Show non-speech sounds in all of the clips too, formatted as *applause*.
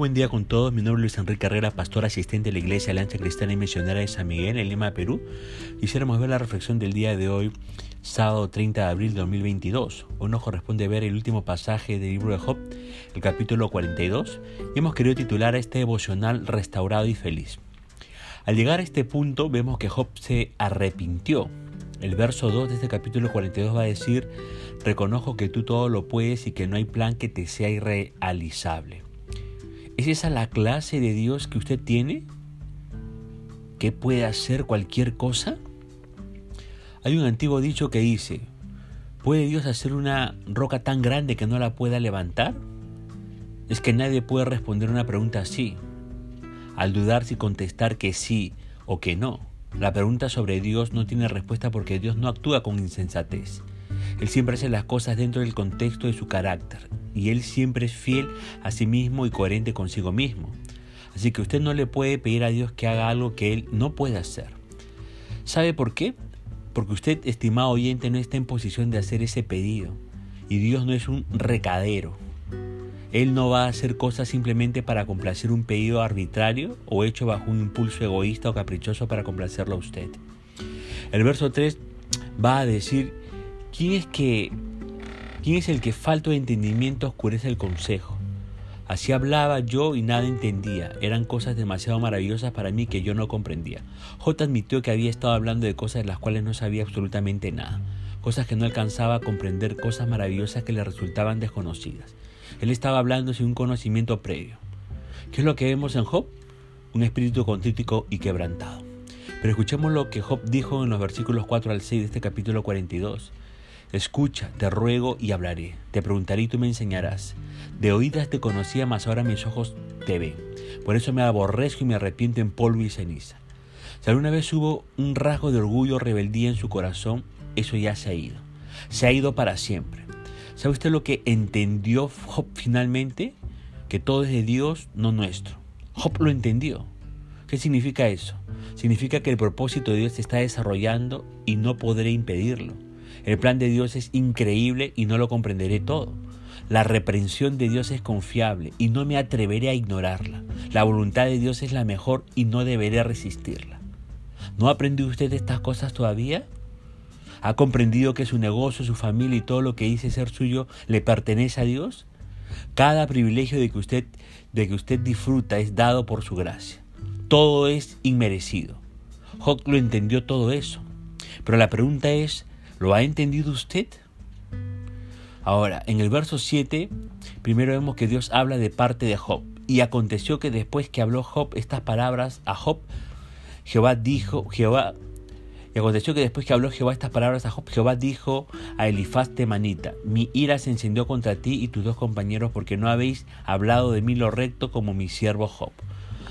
buen día con todos. Mi nombre es Luis Enrique Herrera, pastor asistente de la Iglesia Alianza Cristiana y Misionera de San Miguel en Lima, Perú. Quisiéramos ver la reflexión del día de hoy, sábado 30 de abril de 2022. Hoy nos corresponde ver el último pasaje del libro de Job, el capítulo 42, y hemos querido titular este devocional Restaurado y Feliz. Al llegar a este punto vemos que Job se arrepintió. El verso 2 de este capítulo 42 va a decir, reconozco que tú todo lo puedes y que no hay plan que te sea irrealizable. ¿Es esa la clase de Dios que usted tiene? ¿Que puede hacer cualquier cosa? Hay un antiguo dicho que dice, ¿puede Dios hacer una roca tan grande que no la pueda levantar? Es que nadie puede responder una pregunta así. Al dudar si contestar que sí o que no, la pregunta sobre Dios no tiene respuesta porque Dios no actúa con insensatez. Él siempre hace las cosas dentro del contexto de su carácter y Él siempre es fiel a sí mismo y coherente consigo mismo. Así que usted no le puede pedir a Dios que haga algo que Él no puede hacer. ¿Sabe por qué? Porque usted, estimado oyente, no está en posición de hacer ese pedido. Y Dios no es un recadero. Él no va a hacer cosas simplemente para complacer un pedido arbitrario o hecho bajo un impulso egoísta o caprichoso para complacerlo a usted. El verso 3 va a decir, ¿quién es que ¿Quién es el que falto de entendimiento oscurece el consejo? Así hablaba yo y nada entendía. Eran cosas demasiado maravillosas para mí que yo no comprendía. J admitió que había estado hablando de cosas de las cuales no sabía absolutamente nada. Cosas que no alcanzaba a comprender, cosas maravillosas que le resultaban desconocidas. Él estaba hablando sin un conocimiento previo. ¿Qué es lo que vemos en Job? Un espíritu contrítico y quebrantado. Pero escuchemos lo que Job dijo en los versículos 4 al 6 de este capítulo 42. Escucha, te ruego y hablaré. Te preguntaré y tú me enseñarás. De oídas te conocía, mas ahora mis ojos te ven. Por eso me aborrezco y me arrepiento en polvo y ceniza. Si alguna vez hubo un rasgo de orgullo o rebeldía en su corazón, eso ya se ha ido. Se ha ido para siempre. ¿Sabe usted lo que entendió Job finalmente? Que todo es de Dios, no nuestro. Job lo entendió. ¿Qué significa eso? Significa que el propósito de Dios se está desarrollando y no podré impedirlo. El plan de Dios es increíble y no lo comprenderé todo. La reprensión de Dios es confiable y no me atreveré a ignorarla. La voluntad de Dios es la mejor y no deberé resistirla. ¿No ha aprendido usted estas cosas todavía? ¿Ha comprendido que su negocio, su familia y todo lo que dice ser suyo le pertenece a Dios? Cada privilegio de que usted, de que usted disfruta es dado por su gracia. Todo es inmerecido. Job lo entendió todo eso. Pero la pregunta es, ¿Lo ha entendido usted? Ahora, en el verso 7, primero vemos que Dios habla de parte de Job. Y aconteció que después que habló Job estas palabras a Job, Jehová dijo, Jehová, y aconteció que después que habló Jehová estas palabras a Job, Jehová dijo a Elifaz temanita, mi ira se encendió contra ti y tus dos compañeros porque no habéis hablado de mí lo recto como mi siervo Job.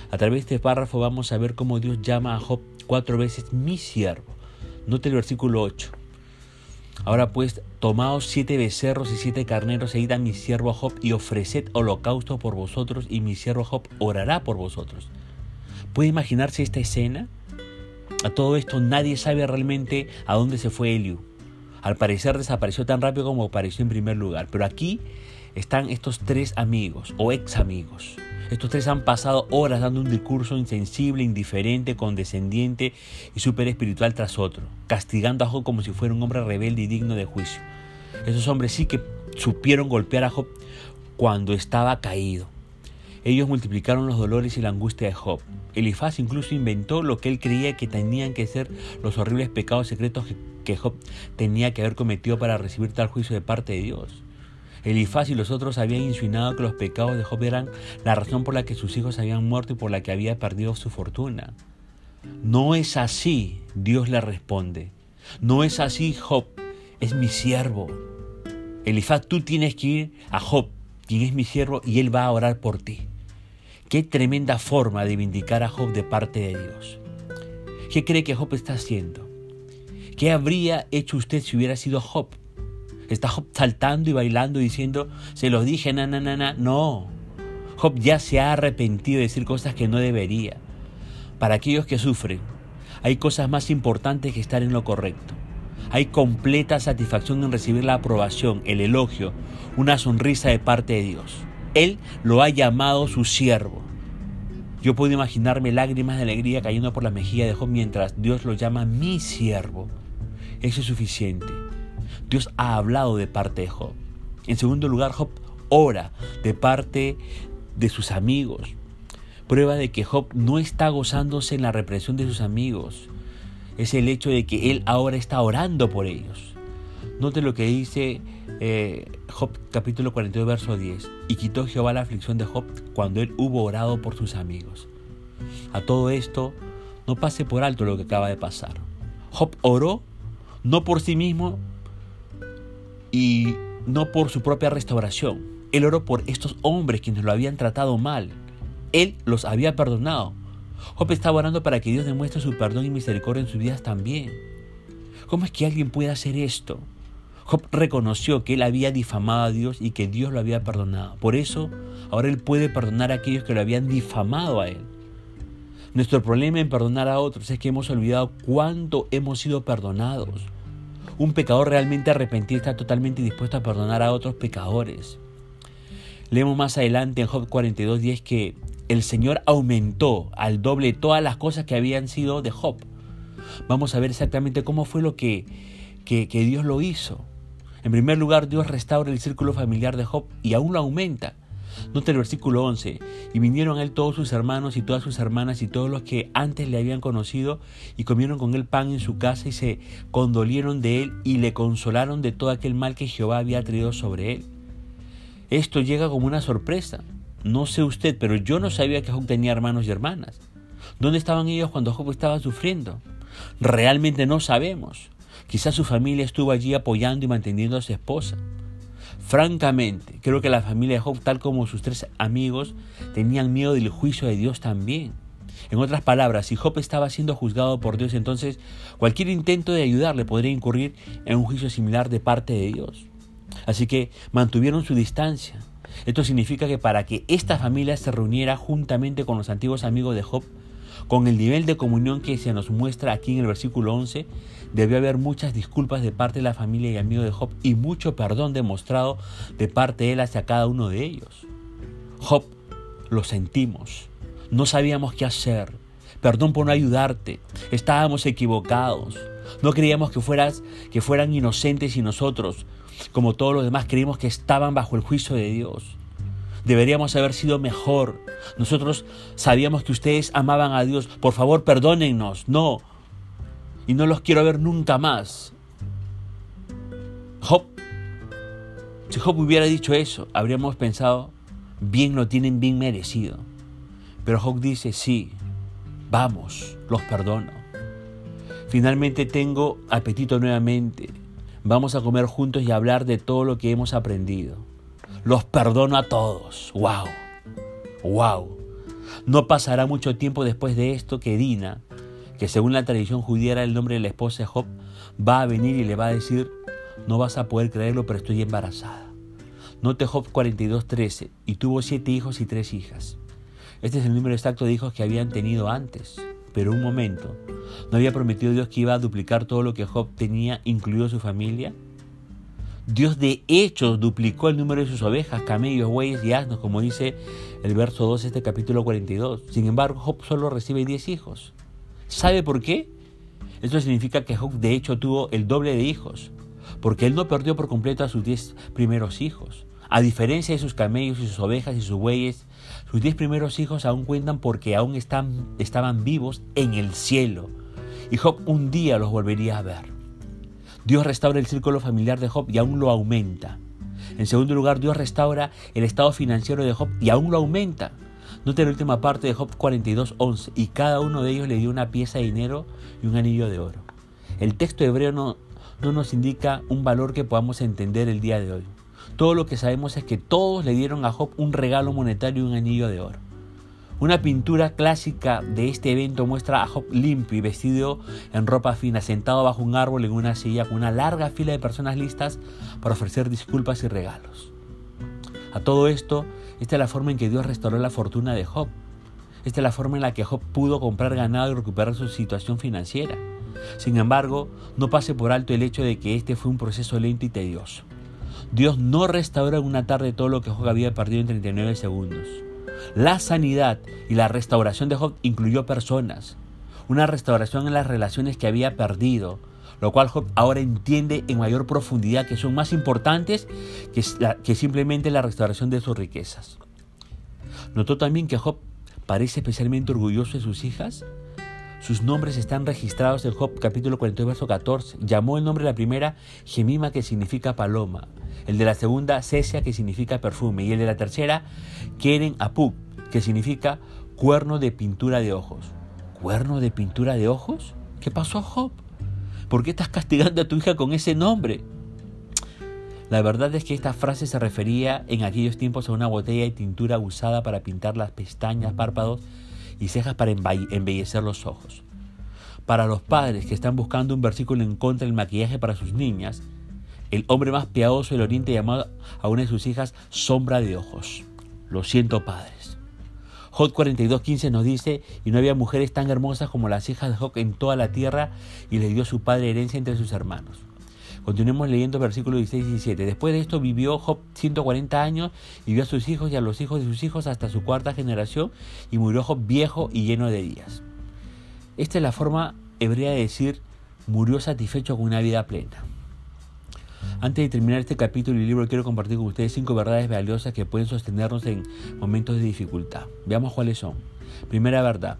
A través de este párrafo vamos a ver cómo Dios llama a Job cuatro veces mi siervo. Note el versículo 8. Ahora pues, tomaos siete becerros y siete carneros e id a mi siervo Job y ofreced holocausto por vosotros y mi siervo Job orará por vosotros. ¿Puede imaginarse esta escena? A todo esto nadie sabe realmente a dónde se fue Eliu. Al parecer desapareció tan rápido como apareció en primer lugar. Pero aquí están estos tres amigos o ex amigos. Estos tres han pasado horas dando un discurso insensible, indiferente, condescendiente y súper espiritual tras otro, castigando a Job como si fuera un hombre rebelde y digno de juicio. Esos hombres sí que supieron golpear a Job cuando estaba caído. Ellos multiplicaron los dolores y la angustia de Job. Elifaz incluso inventó lo que él creía que tenían que ser los horribles pecados secretos que Job tenía que haber cometido para recibir tal juicio de parte de Dios. Elifaz y los otros habían insinuado que los pecados de Job eran la razón por la que sus hijos habían muerto y por la que había perdido su fortuna. No es así, Dios le responde. No es así, Job, es mi siervo. Elifaz, tú tienes que ir a Job, quien es mi siervo, y él va a orar por ti. Qué tremenda forma de vindicar a Job de parte de Dios. ¿Qué cree que Job está haciendo? ¿Qué habría hecho usted si hubiera sido Job? Está Job saltando y bailando diciendo, se los dije, na, na, na, na. No. Job ya se ha arrepentido de decir cosas que no debería. Para aquellos que sufren, hay cosas más importantes que estar en lo correcto. Hay completa satisfacción en recibir la aprobación, el elogio, una sonrisa de parte de Dios. Él lo ha llamado su siervo. Yo puedo imaginarme lágrimas de alegría cayendo por la mejilla de Job mientras Dios lo llama mi siervo. Eso es suficiente. Dios ha hablado de parte de Job. En segundo lugar, Job ora de parte de sus amigos. Prueba de que Job no está gozándose en la represión de sus amigos. Es el hecho de que él ahora está orando por ellos. Note lo que dice eh, Job capítulo 42, verso 10. Y quitó Jehová la aflicción de Job cuando él hubo orado por sus amigos. A todo esto, no pase por alto lo que acaba de pasar. Job oró no por sí mismo y no por su propia restauración. Él oró por estos hombres quienes lo habían tratado mal. Él los había perdonado. Job estaba orando para que Dios demuestre su perdón y misericordia en sus vidas también. ¿Cómo es que alguien puede hacer esto? Job reconoció que él había difamado a Dios y que Dios lo había perdonado. Por eso, ahora él puede perdonar a aquellos que lo habían difamado a él. Nuestro problema en perdonar a otros es que hemos olvidado cuánto hemos sido perdonados. Un pecador realmente arrepentido está totalmente dispuesto a perdonar a otros pecadores. Leemos más adelante en Job 42, que el Señor aumentó al doble todas las cosas que habían sido de Job. Vamos a ver exactamente cómo fue lo que, que, que Dios lo hizo. En primer lugar, Dios restaura el círculo familiar de Job y aún lo aumenta. Nota el versículo 11. Y vinieron a él todos sus hermanos y todas sus hermanas y todos los que antes le habían conocido y comieron con él pan en su casa y se condolieron de él y le consolaron de todo aquel mal que Jehová había traído sobre él. Esto llega como una sorpresa. No sé usted, pero yo no sabía que Job tenía hermanos y hermanas. ¿Dónde estaban ellos cuando Job estaba sufriendo? Realmente no sabemos. Quizás su familia estuvo allí apoyando y manteniendo a su esposa. Francamente, creo que la familia de Job, tal como sus tres amigos, tenían miedo del juicio de Dios también. En otras palabras, si Job estaba siendo juzgado por Dios, entonces cualquier intento de ayudarle podría incurrir en un juicio similar de parte de Dios. Así que mantuvieron su distancia. Esto significa que para que esta familia se reuniera juntamente con los antiguos amigos de Job, con el nivel de comunión que se nos muestra aquí en el versículo 11, debió haber muchas disculpas de parte de la familia y amigos de Job y mucho perdón demostrado de parte de él hacia cada uno de ellos. Job, lo sentimos, no sabíamos qué hacer, perdón por no ayudarte, estábamos equivocados, no creíamos que, fueras, que fueran inocentes y nosotros, como todos los demás, creímos que estaban bajo el juicio de Dios. Deberíamos haber sido mejor. Nosotros sabíamos que ustedes amaban a Dios. Por favor, perdónennos. No. Y no los quiero ver nunca más. Job, si Job hubiera dicho eso, habríamos pensado, bien lo tienen bien merecido. Pero Job dice, sí, vamos, los perdono. Finalmente tengo apetito nuevamente. Vamos a comer juntos y hablar de todo lo que hemos aprendido. Los perdono a todos. ¡Wow! ¡Wow! No pasará mucho tiempo después de esto que Dina, que según la tradición judía era el nombre de la esposa de Job, va a venir y le va a decir, no vas a poder creerlo, pero estoy embarazada. Note Job 42.13, y tuvo siete hijos y tres hijas. Este es el número exacto de hijos que habían tenido antes. Pero un momento, ¿no había prometido Dios que iba a duplicar todo lo que Job tenía, incluido su familia? Dios de hecho duplicó el número de sus ovejas, camellos, bueyes y asnos, como dice el verso 2 de este capítulo 42. Sin embargo, Job solo recibe 10 hijos. ¿Sabe por qué? Esto significa que Job de hecho tuvo el doble de hijos, porque él no perdió por completo a sus 10 primeros hijos. A diferencia de sus camellos y sus ovejas y sus bueyes, sus 10 primeros hijos aún cuentan porque aún están, estaban vivos en el cielo. Y Job un día los volvería a ver. Dios restaura el círculo familiar de Job y aún lo aumenta. En segundo lugar, Dios restaura el estado financiero de Job y aún lo aumenta. Note la última parte de Job 42.11 y cada uno de ellos le dio una pieza de dinero y un anillo de oro. El texto hebreo no, no nos indica un valor que podamos entender el día de hoy. Todo lo que sabemos es que todos le dieron a Job un regalo monetario y un anillo de oro. Una pintura clásica de este evento muestra a Job limpio y vestido en ropa fina, sentado bajo un árbol en una silla con una larga fila de personas listas para ofrecer disculpas y regalos. A todo esto, esta es la forma en que Dios restauró la fortuna de Job. Esta es la forma en la que Job pudo comprar ganado y recuperar su situación financiera. Sin embargo, no pase por alto el hecho de que este fue un proceso lento y tedioso. Dios no restauró en una tarde todo lo que Job había perdido en 39 segundos. La sanidad y la restauración de Job incluyó personas, una restauración en las relaciones que había perdido, lo cual Job ahora entiende en mayor profundidad que son más importantes que, simplemente la restauración de sus riquezas. Notó también que Job parece especialmente orgulloso de sus hijas. Sus nombres están registrados en Job capítulo 42, verso 14. Llamó el nombre de la primera Gemima, que significa paloma. El de la segunda, Cesia, que significa perfume. Y el de la tercera, Keren Apuk, que significa cuerno de pintura de ojos. ¿Cuerno de pintura de ojos? ¿Qué pasó, Job? ¿Por qué estás castigando a tu hija con ese nombre? La verdad es que esta frase se refería en aquellos tiempos a una botella de tintura usada para pintar las pestañas, párpados y cejas para embellecer los ojos. Para los padres que están buscando un versículo en contra del maquillaje para sus niñas, el hombre más piadoso del oriente llamado a una de sus hijas sombra de ojos. Lo siento, padres. Job 42.15 nos dice, y no había mujeres tan hermosas como las hijas de Job en toda la tierra, y le dio su padre herencia entre sus hermanos. Continuemos leyendo versículos 16 y 17. Después de esto vivió Job 140 años y vio a sus hijos y a los hijos de sus hijos hasta su cuarta generación y murió Job viejo y lleno de días. Esta es la forma hebrea de decir murió satisfecho con una vida plena. Antes de terminar este capítulo y libro quiero compartir con ustedes cinco verdades valiosas que pueden sostenernos en momentos de dificultad. Veamos cuáles son. Primera verdad.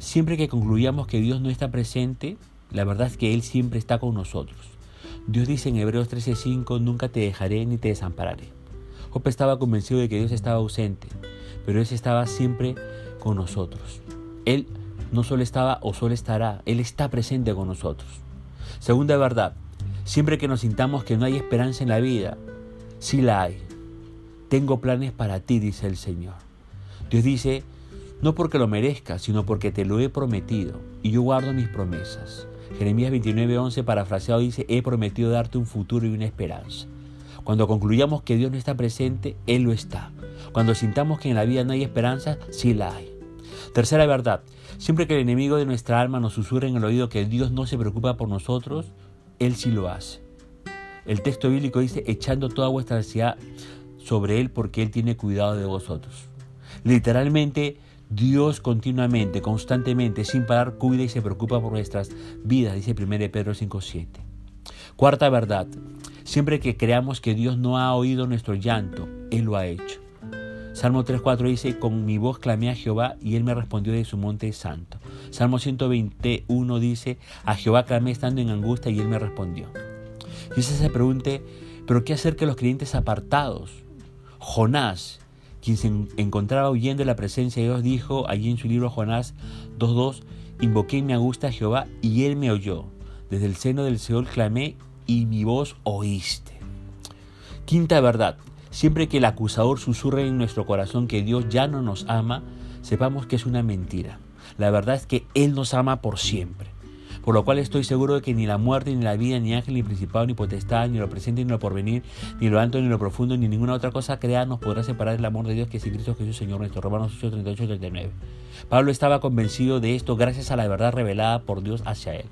Siempre que concluyamos que Dios no está presente, la verdad es que Él siempre está con nosotros. Dios dice en Hebreos 13:5, nunca te dejaré ni te desampararé. Job estaba convencido de que Dios estaba ausente, pero Dios estaba siempre con nosotros. Él no solo estaba o solo estará, Él está presente con nosotros. Segunda verdad, siempre que nos sintamos que no hay esperanza en la vida, sí la hay. Tengo planes para ti, dice el Señor. Dios dice, no porque lo merezcas, sino porque te lo he prometido y yo guardo mis promesas. Jeremías 29:11 parafraseado dice, he prometido darte un futuro y una esperanza. Cuando concluyamos que Dios no está presente, Él lo está. Cuando sintamos que en la vida no hay esperanza, sí la hay. Tercera verdad, siempre que el enemigo de nuestra alma nos susurre en el oído que Dios no se preocupa por nosotros, Él sí lo hace. El texto bíblico dice, echando toda vuestra ansiedad sobre Él porque Él tiene cuidado de vosotros. Literalmente, Dios continuamente, constantemente, sin parar, cuida y se preocupa por nuestras vidas, dice 1 Pedro 5.7. Cuarta verdad, siempre que creamos que Dios no ha oído nuestro llanto, Él lo ha hecho. Salmo 3.4 dice, con mi voz clamé a Jehová y Él me respondió de su monte santo. Salmo 121 dice, a Jehová clamé estando en angustia y Él me respondió. Quizás se pregunte, ¿pero qué hacer que los creyentes apartados? Jonás, quien se encontraba huyendo de la presencia de Dios, dijo allí en su libro Jonás 2.2, invoqué mi angustia a Jehová y él me oyó. Desde el seno del Seol clamé y mi voz oíste. Quinta verdad, siempre que el acusador susurre en nuestro corazón que Dios ya no nos ama, sepamos que es una mentira. La verdad es que Él nos ama por siempre por lo cual estoy seguro de que ni la muerte, ni la vida, ni ángel, ni principado, ni potestad, ni lo presente, ni lo porvenir, ni lo alto, ni lo profundo, ni ninguna otra cosa creada nos podrá separar del amor de Dios que es en Cristo Jesús, Señor nuestro. Romanos 8, 38, 39. Pablo estaba convencido de esto gracias a la verdad revelada por Dios hacia él.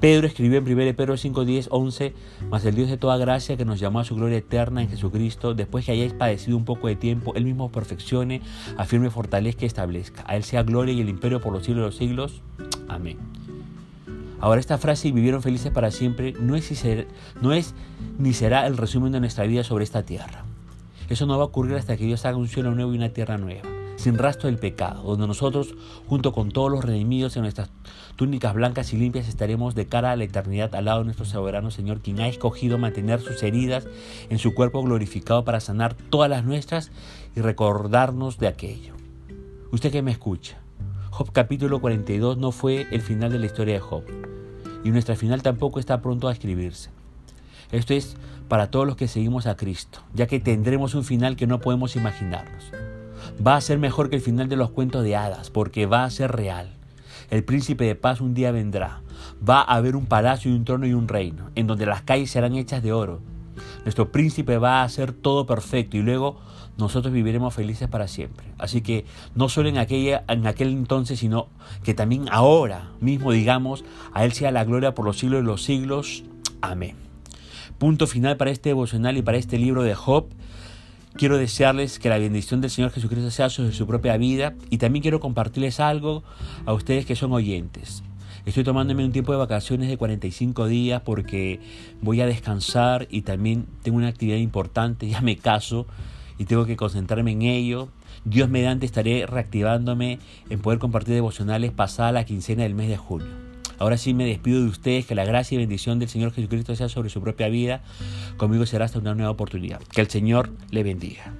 Pedro escribió en 1 Pedro 5, 10, 11, Mas el Dios de toda gracia que nos llamó a su gloria eterna en Jesucristo, después que hayáis padecido un poco de tiempo, Él mismo perfeccione, afirme, fortalezca y establezca. A Él sea gloria y el imperio por los siglos de los siglos. Amén. Ahora esta frase y vivieron felices para siempre no es, no es ni será el resumen de nuestra vida sobre esta tierra. Eso no va a ocurrir hasta que Dios haga un cielo nuevo y una tierra nueva, sin rastro del pecado, donde nosotros, junto con todos los redimidos en nuestras túnicas blancas y limpias, estaremos de cara a la eternidad al lado de nuestro soberano Señor, quien ha escogido mantener sus heridas en su cuerpo glorificado para sanar todas las nuestras y recordarnos de aquello. Usted que me escucha, Job capítulo 42 no fue el final de la historia de Job y nuestra final tampoco está pronto a escribirse. Esto es para todos los que seguimos a Cristo, ya que tendremos un final que no podemos imaginarnos. Va a ser mejor que el final de los cuentos de hadas, porque va a ser real. El príncipe de paz un día vendrá. Va a haber un palacio y un trono y un reino, en donde las calles serán hechas de oro. Nuestro príncipe va a hacer todo perfecto y luego nosotros viviremos felices para siempre. Así que no solo en, aquella, en aquel entonces, sino que también ahora mismo digamos, a Él sea la gloria por los siglos de los siglos. Amén. punto final para este devocional y para este libro de Job. Quiero desearles que la bendición del Señor Jesucristo sea sobre su propia vida y también quiero compartirles algo a ustedes que son oyentes. Estoy tomándome un tiempo de vacaciones de 45 días porque voy a descansar y también tengo una actividad importante, *laughs* ya me caso y tengo que concentrarme en ello. Dios mediante estaré reactivándome en poder compartir devocionales pasada la quincena del mes de junio. Ahora sí me despido de ustedes, que la gracia y bendición del Señor Jesucristo sea sobre su propia vida. Conmigo será hasta una nueva oportunidad. Que el Señor le bendiga.